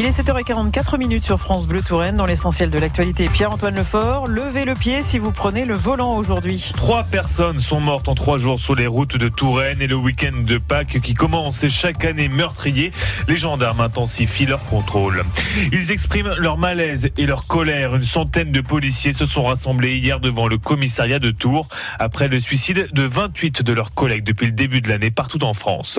Il est 7h44 minutes sur France Bleu Touraine dans l'essentiel de l'actualité. Pierre-Antoine Lefort, levez le pied si vous prenez le volant aujourd'hui. Trois personnes sont mortes en trois jours sur les routes de Touraine et le week-end de Pâques qui commence chaque année meurtrier. Les gendarmes intensifient leur contrôle. Ils expriment leur malaise et leur colère. Une centaine de policiers se sont rassemblés hier devant le commissariat de Tours après le suicide de 28 de leurs collègues depuis le début de l'année partout en France.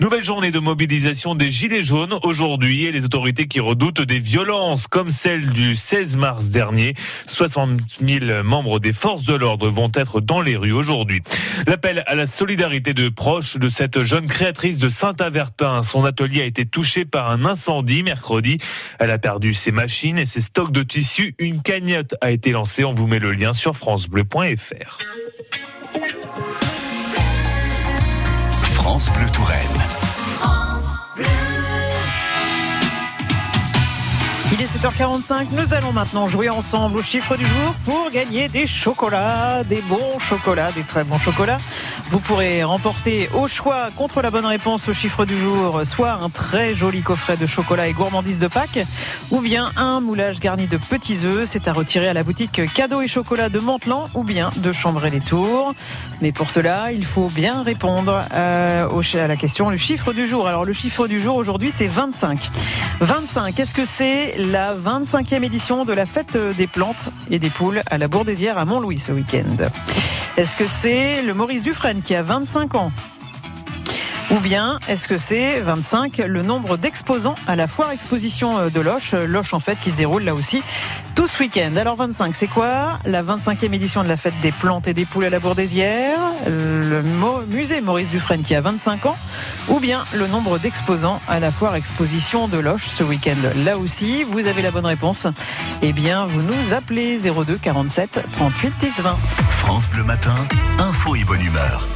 Nouvelle journée de mobilisation des Gilets jaunes aujourd'hui et les autorités qui redoutent des violences comme celle du 16 mars dernier. 60 000 membres des forces de l'ordre vont être dans les rues aujourd'hui. L'appel à la solidarité de proches de cette jeune créatrice de Saint-Avertin. Son atelier a été touché par un incendie mercredi. Elle a perdu ses machines et ses stocks de tissus. Une cagnotte a été lancée. On vous met le lien sur francebleu.fr. France Bleu Touraine. Il est 7h45, nous allons maintenant jouer ensemble au chiffre du jour pour gagner des chocolats, des bons chocolats, des très bons chocolats. Vous pourrez remporter au choix contre la bonne réponse au chiffre du jour soit un très joli coffret de chocolat et gourmandise de Pâques ou bien un moulage garni de petits œufs. C'est à retirer à la boutique cadeaux et chocolat de Montelan ou bien de Chambray-les-Tours. Mais pour cela, il faut bien répondre euh, à la question, le chiffre du jour. Alors le chiffre du jour aujourd'hui c'est 25. 25, qu'est-ce que c'est la 25e édition de la fête des plantes et des poules à la Bourdésière à Montlouis ce week-end. Est-ce que c'est le Maurice Dufresne qui a 25 ans ou bien est-ce que c'est 25 le nombre d'exposants à la foire exposition de Loche Loche en fait qui se déroule là aussi tout ce week-end. Alors 25 c'est quoi? La 25e édition de la fête des plantes et des poules à la Bourdésière, le musée Maurice Dufresne qui a 25 ans ou bien le nombre d'exposants à la foire exposition de Loche ce week-end. Là aussi, vous avez la bonne réponse. Eh bien, vous nous appelez 02 47 38 10 20. France Bleu Matin, info et bonne humeur.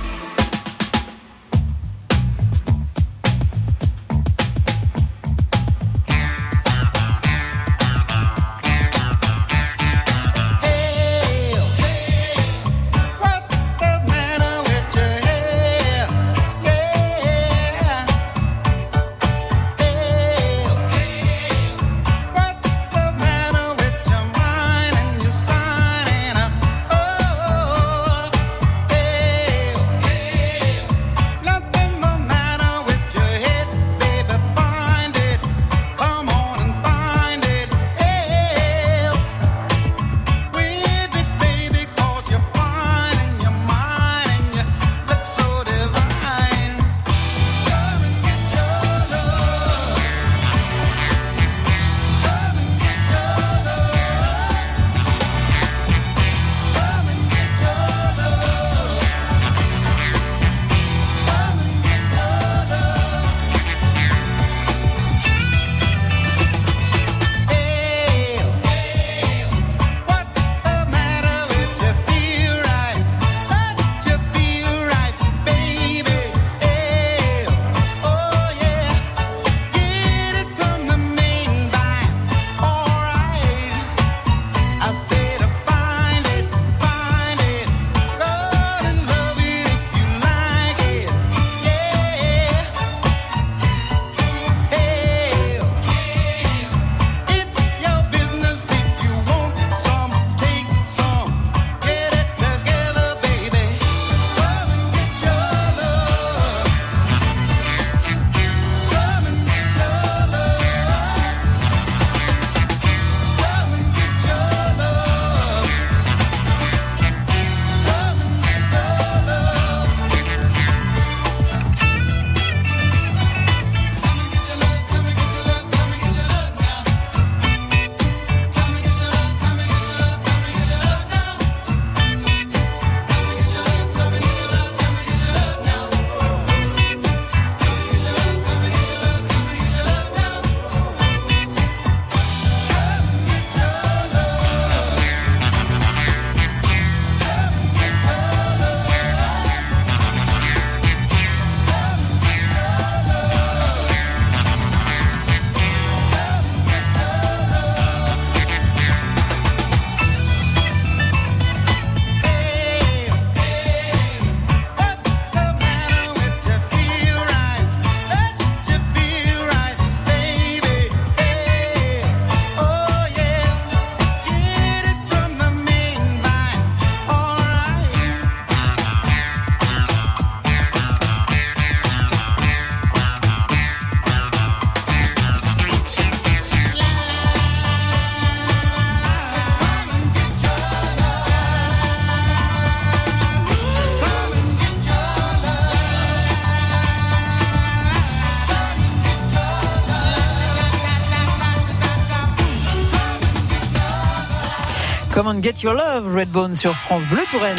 Come Get Your Love, Redbone sur France Bleu Touraine.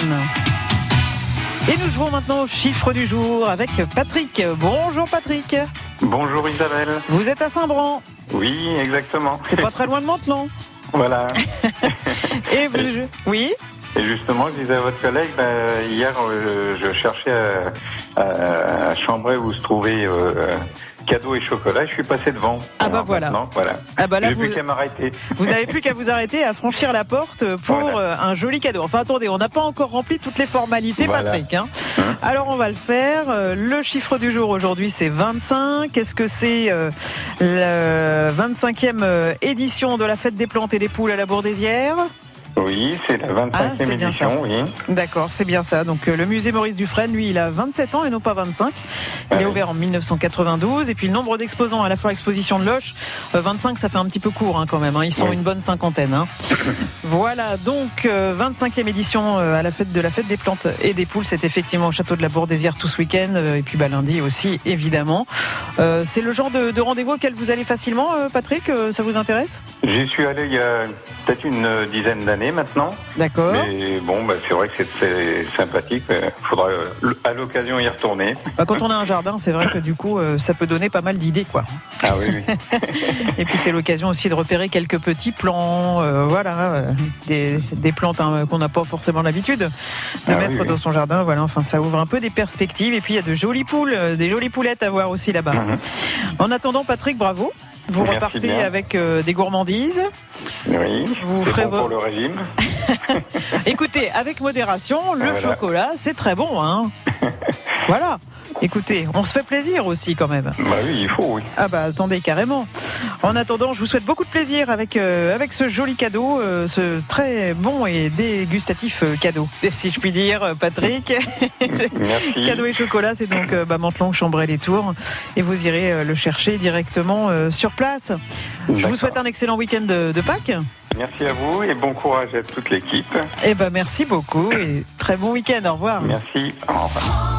Et nous jouons maintenant au chiffre du jour avec Patrick. Bonjour Patrick. Bonjour Isabelle. Vous êtes à Saint-Bran. Oui, exactement. C'est pas très loin de Mantelon. Voilà. Et vous, oui et justement, je disais à votre collègue, ben, hier, euh, je cherchais à, à, à Chambray où se trouvait euh, cadeaux et chocolat. Je suis passé devant. Ah bah voilà. voilà. Ah bah là, vous, plus qu'à m'arrêter. vous n'avez plus qu'à vous arrêter à franchir la porte pour Voilà. euh, un joli cadeau. Enfin attendez, on n'a pas encore rempli toutes les formalités, Voilà. Patrick. hein. Hein Alors on va le faire. Euh, Le chiffre du jour aujourd'hui c'est 25. Qu'est-ce que c'est euh, la 25e euh, édition de la fête des plantes et des poules à la Bourdésière? Oui, c'est la 25e Ah, c'est bien ça. édition, oui. D'accord, c'est bien ça. Donc euh, le musée Maurice Dufresne, lui, il a 27 ans et non pas 25. Il est ouvert en 1992. Et puis le nombre d'exposants à la foire exposition de Loche, euh, 25, ça fait un petit peu court hein, quand même. hein. Ils sont Oui. une bonne cinquantaine. hein. voilà, donc euh, 25e édition euh, à la fête de la fête des plantes et des poules. C'est effectivement au château de la Bourdésière tout ce week-end. euh, et puis bah, lundi aussi, évidemment. Euh, c'est le genre de, de rendez-vous auquel vous allez facilement, euh, Patrick Euh, Ça vous intéresse? J'y suis allé il y a peut-être une euh, dizaine d'années maintenant. D'accord. Mais bon, bah, c'est vrai que c'est sympathique. Il faudra euh, à l'occasion y retourner. Bah, quand on a un jardin, c'est vrai que du coup, euh, ça peut donner pas mal d'idées, quoi. Ah oui, oui. Et puis c'est l'occasion aussi de repérer quelques petits plants, euh, voilà, des, des plantes hein, qu'on n'a pas forcément l'habitude de Ah mettre oui, oui. dans son jardin. Voilà, enfin ça ouvre un peu des perspectives. Et puis il y a de jolies poules, des jolies poulettes à voir aussi là-bas. Mhm. En attendant, Patrick, bravo. Vous Merci repartez bien. avec des gourmandises. Oui, Vous ferez bon vos- pour le régime. Écoutez, avec modération, le Voilà. chocolat, c'est très bon. Hein voilà. Écoutez, on se fait plaisir aussi quand même. Bah oui, il faut, oui. Ah bah attendez carrément. En attendant, je vous souhaite beaucoup de plaisir avec euh, avec ce joli cadeau, euh, ce très bon et dégustatif euh, cadeau, si je puis dire, Patrick. Merci. cadeau et chocolat, c'est donc euh, bah, Mantelon, Chambray, les Tours, et vous irez le chercher directement sur place. Je vous souhaite un excellent week-end de, de Pâques. Merci à vous et bon courage à toute l'équipe. Et ben merci beaucoup et très bon week-end. Au revoir. Merci. Au revoir.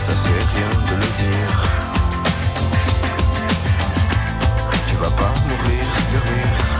Ça c'est rien de le dire. Tu vas pas mourir de rire.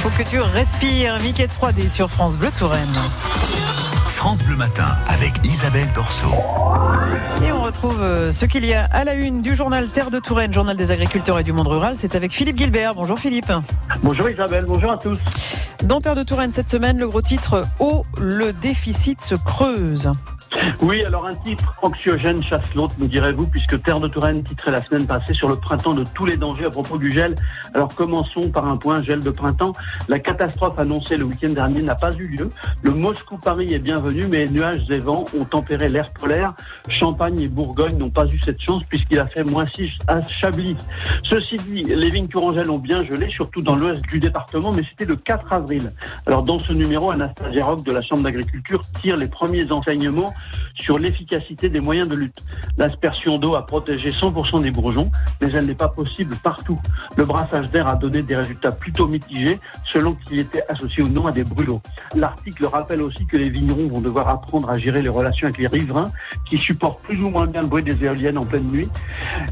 Il faut que tu respires. Mickey 3D sur France Bleu Touraine. France Bleu Matin avec Isabelle Dorso. Et on retrouve euh, ce qu'il y a à la une du journal Terre de Touraine, journal des agriculteurs et du monde rural. C'est avec Philippe Gilbert. Bonjour Philippe. Bonjour Isabelle, bonjour à tous. Dans Terre de Touraine cette semaine, le gros titre Oh, le déficit se creuse. Oui, alors un titre anxiogène chasse l'autre, me direz-vous, puisque Terre de Touraine titrait la semaine passée sur le printemps de tous les dangers à propos du gel. Alors commençons par un point gel de printemps. La catastrophe annoncée le week-end dernier n'a pas eu lieu. Le Moscou-Paris est bienvenu, mais nuages et vents ont tempéré l'air polaire. Champagne et Bourgogne n'ont pas eu cette chance puisqu'il a fait moins 6 à Chablis. Ceci dit, les vignes tourangelles ont bien gelé, surtout dans l'ouest du département, mais c'était le 4 avril. Alors dans ce numéro, Anastasia Rock de la Chambre d'agriculture tire les premiers enseignements sur l'efficacité des moyens de lutte. L'aspersion d'eau a protégé 100% des bourgeons, mais elle n'est pas possible partout. Le brassage d'air a donné des résultats plutôt mitigés, selon qu'il était associé ou non à des brûlots. L'article rappelle aussi que les vignerons vont devoir apprendre à gérer les relations avec les riverains, qui supportent plus ou moins bien le bruit des éoliennes en pleine nuit.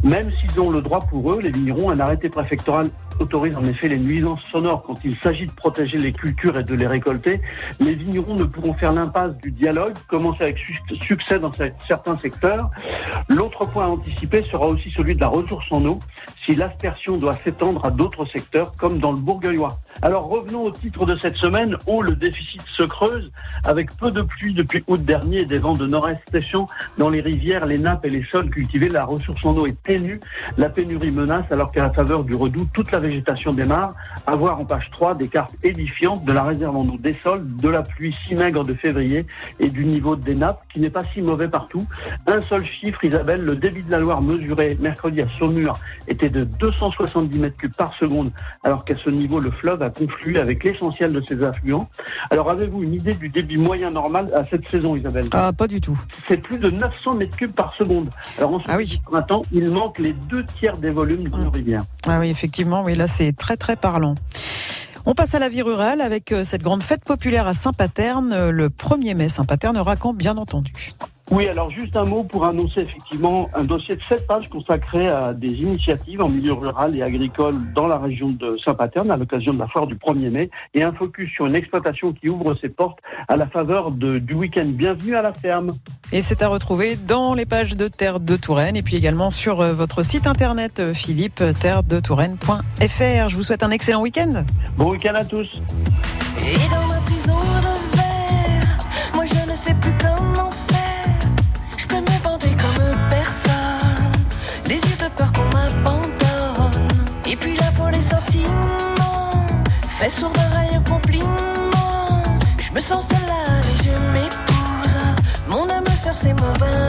Même s'ils ont le droit pour eux, les vignerons, un arrêté préfectoral autorise en effet les nuisances sonores quand il s'agit de protéger les cultures et de les récolter. Les vignerons ne pourront faire l'impasse du dialogue, commencer avec su- succès dans certains secteurs. L'autre point à anticiper sera aussi celui de la ressource en eau, si l'aspersion doit s'étendre à d'autres secteurs, comme dans le Bourgueillois. Alors revenons au titre de cette semaine, où le déficit se creuse, avec peu de pluie depuis août dernier et des vents de nord-est séchants dans les rivières, les nappes et les sols cultivés. La ressource en eau est ténue, la pénurie menace, alors qu'à la faveur du redout, toute la végétation démarre. À voir en page 3 des cartes édifiantes de la réserve en eau des sols, de la pluie si maigre de février et du niveau des nappes qui n'est pas si mauvais partout. Un seul chiffre, Isabelle, le débit de la Loire mesuré mercredi à Saumur était de 270 mètres cubes par seconde, alors qu'à ce niveau, le fleuve a conflué avec l'essentiel de ses affluents. Alors avez-vous une idée du débit moyen normal à cette saison, Isabelle? Ah, pas du tout. C'est plus de 900 mètres cubes par seconde. Alors en ce Ah oui. printemps, il manque les deux tiers des volumes de nos rivières. Ah oui, effectivement, oui, là c'est très très parlant. On passe à la vie rurale avec euh, cette grande fête populaire à Saint-Paterne, euh, le 1er mai. Saint-Paterne, Racan, bien entendu? Oui, alors juste un mot pour annoncer effectivement un dossier de 7 pages consacré à des initiatives en milieu rural et agricole dans la région de Saint-Paterne à l'occasion de la foire du 1er mai et un focus sur une exploitation qui ouvre ses portes à la faveur de- du week-end. Bienvenue à la ferme. Et c'est à retrouver dans les pages de Terre de Touraine et puis également sur euh, votre site internet euh, philippe terre-de-touraine.fr. Je vous souhaite un excellent week-end. Bon week-end à tous. Et dans ma prison fait sourd d'oreille au compliment. Je me sens seule et je m'épouse. Mon âme sœur, c'est mon bain.